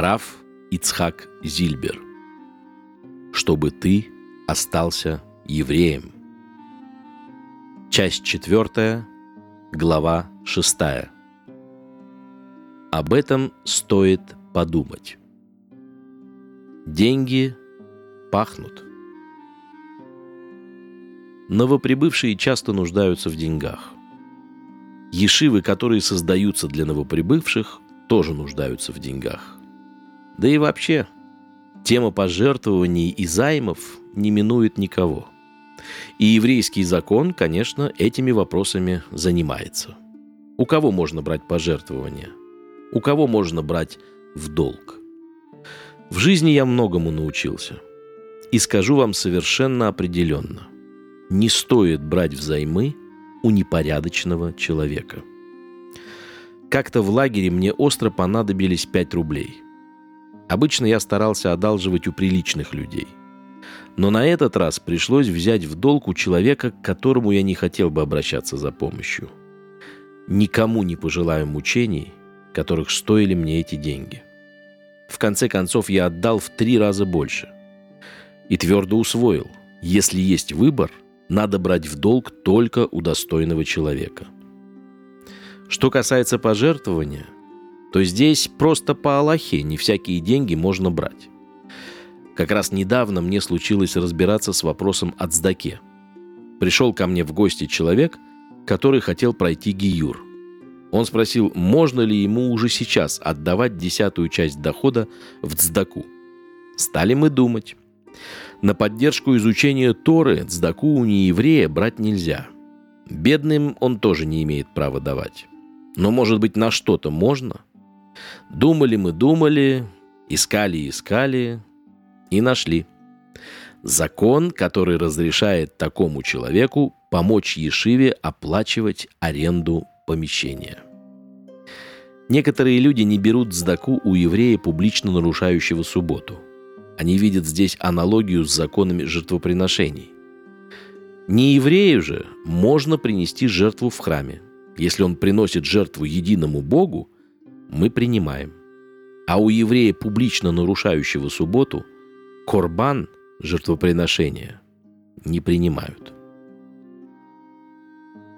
Раф Ицхак Зильбер. Чтобы ты остался евреем. Часть четвертая, глава шестая. Об этом стоит подумать. Деньги пахнут. Новоприбывшие часто нуждаются в деньгах. Ешивы, которые создаются для новоприбывших, тоже нуждаются в деньгах. Да и вообще, тема пожертвований и займов не минует никого. И еврейский закон, конечно, этими вопросами занимается. У кого можно брать пожертвования? У кого можно брать в долг? В жизни я многому научился. И скажу вам совершенно определенно. Не стоит брать взаймы у непорядочного человека. Как-то в лагере мне остро понадобились 5 рублей. Обычно я старался одалживать у приличных людей. Но на этот раз пришлось взять в долг у человека, к которому я не хотел бы обращаться за помощью. Никому не пожелаю мучений, которых стоили мне эти деньги. В конце концов, я отдал в три раза больше. И твердо усвоил, если есть выбор, надо брать в долг только у достойного человека. Что касается пожертвования, то здесь просто по Аллахе не всякие деньги можно брать. Как раз недавно мне случилось разбираться с вопросом о цдаке. Пришел ко мне в гости человек, который хотел пройти гиюр – он спросил, можно ли ему уже сейчас отдавать десятую часть дохода в цдаку. Стали мы думать. На поддержку изучения Торы цдаку у нееврея брать нельзя. Бедным он тоже не имеет права давать. Но, может быть, на что-то можно? Думали мы, думали, искали, искали и нашли. Закон, который разрешает такому человеку помочь Ешиве оплачивать аренду помещения. Некоторые люди не берут сдаку у еврея, публично нарушающего субботу. Они видят здесь аналогию с законами жертвоприношений. Не еврею же можно принести жертву в храме. Если он приносит жертву единому Богу, мы принимаем. А у еврея, публично нарушающего субботу, корбан, жертвоприношение, не принимают.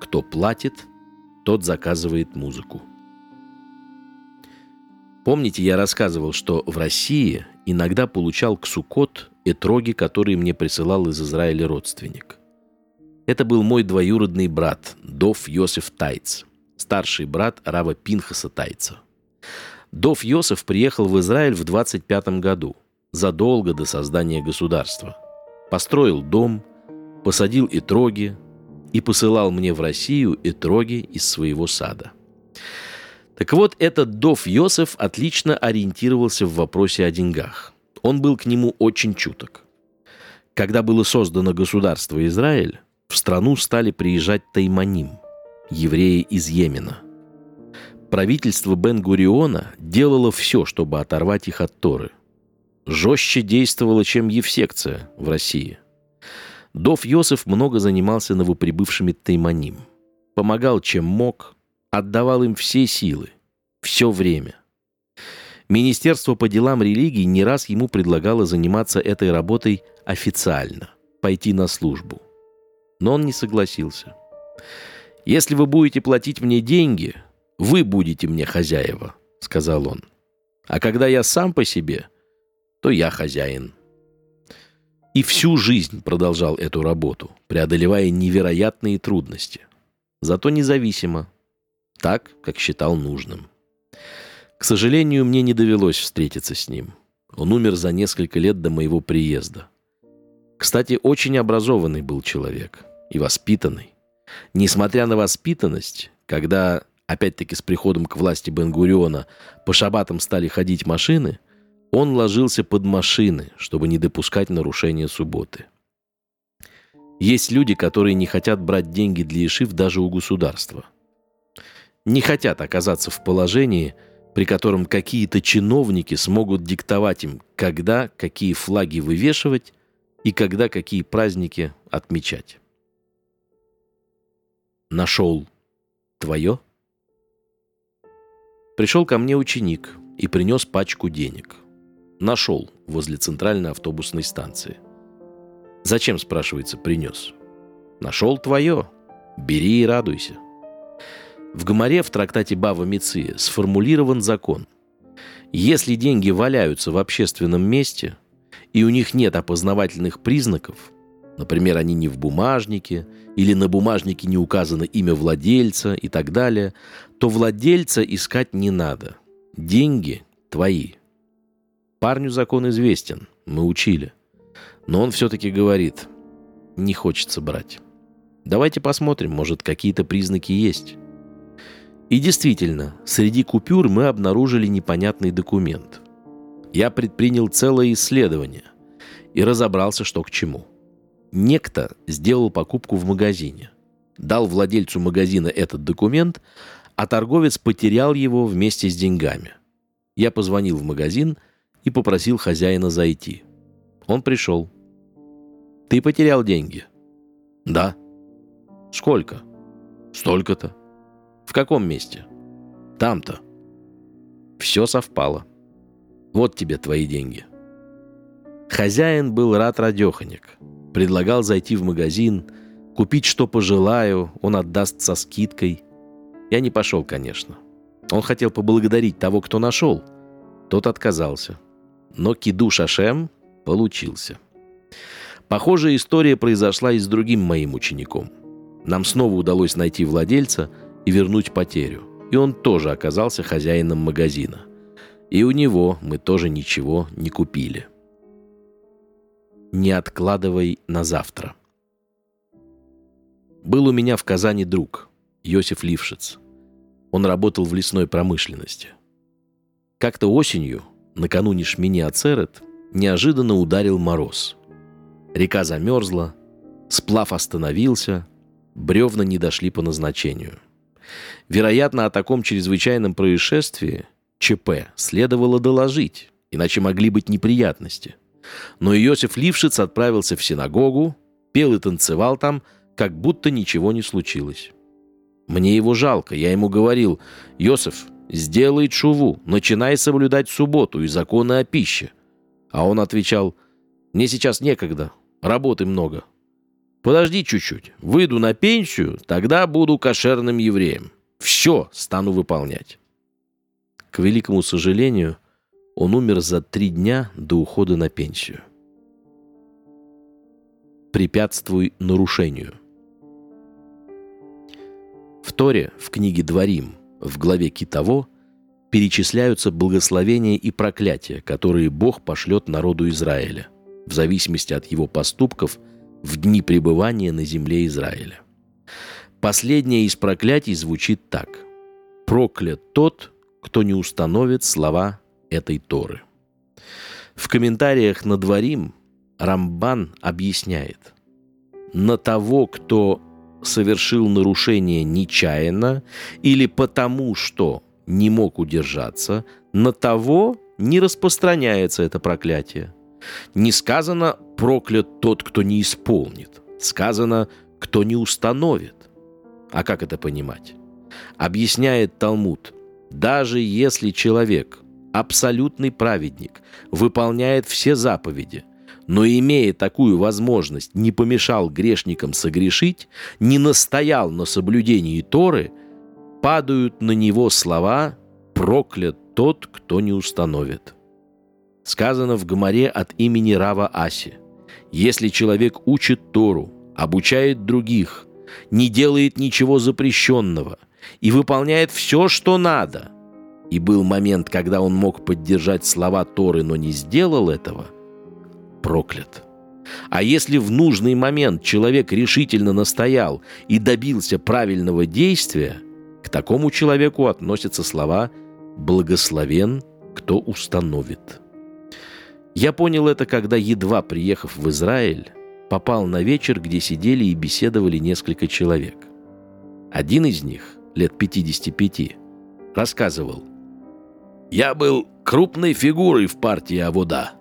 Кто платит – тот заказывает музыку. Помните, я рассказывал, что в России иногда получал ксукот этроги, которые мне присылал из Израиля родственник. Это был мой двоюродный брат, Дов Йосиф Тайц, старший брат Рава Пинхаса Тайца. Дов Йосиф приехал в Израиль в 25 году, задолго до создания государства. Построил дом, посадил итроги, и посылал мне в Россию этроги из своего сада. Так вот, этот Дов Йосеф отлично ориентировался в вопросе о деньгах. Он был к нему очень чуток. Когда было создано государство Израиль, в страну стали приезжать тайманим, евреи из Йемена. Правительство Бен-Гуриона делало все, чтобы оторвать их от Торы. Жестче действовало, чем Евсекция в России – Дов Йосеф много занимался новоприбывшими тайманим. Помогал, чем мог, отдавал им все силы, все время. Министерство по делам религии не раз ему предлагало заниматься этой работой официально, пойти на службу. Но он не согласился. «Если вы будете платить мне деньги, вы будете мне хозяева», — сказал он. «А когда я сам по себе, то я хозяин». И всю жизнь продолжал эту работу, преодолевая невероятные трудности. Зато независимо, так, как считал нужным. К сожалению, мне не довелось встретиться с ним. Он умер за несколько лет до моего приезда. Кстати, очень образованный был человек и воспитанный. Несмотря на воспитанность, когда, опять-таки с приходом к власти Бенгуриона, по шабатам стали ходить машины – он ложился под машины, чтобы не допускать нарушения субботы. Есть люди, которые не хотят брать деньги для Ишив даже у государства. Не хотят оказаться в положении, при котором какие-то чиновники смогут диктовать им, когда какие флаги вывешивать и когда какие праздники отмечать. Нашел твое? Пришел ко мне ученик – и принес пачку денег. Нашел возле центральной автобусной станции. Зачем, спрашивается, принес? Нашел твое. Бери и радуйся. В Гоморе в трактате Бава Миция сформулирован закон. Если деньги валяются в общественном месте, и у них нет опознавательных признаков, например, они не в бумажнике, или на бумажнике не указано имя владельца и так далее, то владельца искать не надо. Деньги твои. Парню закон известен, мы учили. Но он все-таки говорит, не хочется брать. Давайте посмотрим, может, какие-то признаки есть. И действительно, среди купюр мы обнаружили непонятный документ. Я предпринял целое исследование и разобрался, что к чему. Некто сделал покупку в магазине, дал владельцу магазина этот документ, а торговец потерял его вместе с деньгами. Я позвонил в магазин и попросил хозяина зайти. Он пришел. «Ты потерял деньги?» «Да». «Сколько?» «Столько-то». В каком месте? Там-то. Все совпало. Вот тебе твои деньги. Хозяин был рад радеханик. Предлагал зайти в магазин, купить что пожелаю, он отдаст со скидкой. Я не пошел, конечно. Он хотел поблагодарить того, кто нашел. Тот отказался. Но киду Шашем получился. Похожая история произошла и с другим моим учеником. Нам снова удалось найти владельца – и вернуть потерю. И он тоже оказался хозяином магазина. И у него мы тоже ничего не купили. Не откладывай на завтра. Был у меня в Казани друг, Йосиф Лившиц. Он работал в лесной промышленности. Как-то осенью, накануне шмини Ацерет, неожиданно ударил мороз. Река замерзла, сплав остановился, бревна не дошли по назначению – Вероятно, о таком чрезвычайном происшествии ЧП следовало доложить, иначе могли быть неприятности. Но Иосиф Лившиц отправился в синагогу, пел и танцевал там, как будто ничего не случилось. Мне его жалко, я ему говорил, «Йосиф, сделай чуву, начинай соблюдать субботу и законы о пище». А он отвечал, «Мне сейчас некогда, работы много». «Подожди чуть-чуть, выйду на пенсию, тогда буду кошерным евреем». Все стану выполнять. К великому сожалению, он умер за три дня до ухода на пенсию. Препятствуй нарушению. В Торе, в книге «Дворим», в главе Китово, перечисляются благословения и проклятия, которые Бог пошлет народу Израиля, в зависимости от его поступков в дни пребывания на земле Израиля. Последнее из проклятий звучит так. «Проклят тот, кто не установит слова этой Торы». В комментариях на Дворим Рамбан объясняет. На того, кто совершил нарушение нечаянно или потому, что не мог удержаться, на того не распространяется это проклятие. Не сказано «проклят тот, кто не исполнит», сказано «кто не установит». А как это понимать? Объясняет Талмуд, даже если человек, абсолютный праведник, выполняет все заповеди, но имея такую возможность, не помешал грешникам согрешить, не настоял на соблюдении Торы, падают на него слова «проклят тот, кто не установит». Сказано в Гоморе от имени Рава Аси. Если человек учит Тору, обучает других, не делает ничего запрещенного и выполняет все, что надо. И был момент, когда он мог поддержать слова Торы, но не сделал этого, проклят. А если в нужный момент человек решительно настоял и добился правильного действия, к такому человеку относятся слова «благословен, кто установит». Я понял это, когда, едва приехав в Израиль, попал на вечер, где сидели и беседовали несколько человек. Один из них, лет 55, рассказывал. «Я был крупной фигурой в партии Авода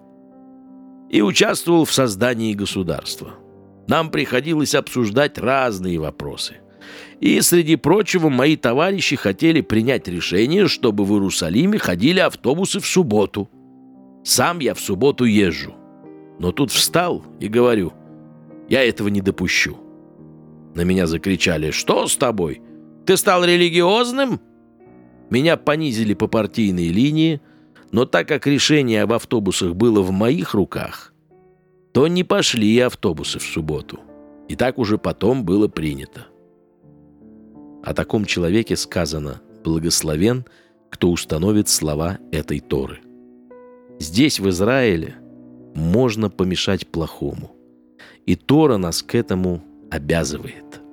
и участвовал в создании государства. Нам приходилось обсуждать разные вопросы. И, среди прочего, мои товарищи хотели принять решение, чтобы в Иерусалиме ходили автобусы в субботу. Сам я в субботу езжу. Но тут встал и говорю, я этого не допущу. На меня закричали, что с тобой? Ты стал религиозным? Меня понизили по партийной линии, но так как решение об автобусах было в моих руках, то не пошли автобусы в субботу. И так уже потом было принято. О таком человеке сказано «благословен, кто установит слова этой Торы». Здесь, в Израиле, можно помешать плохому. И Тора нас к этому обязывает –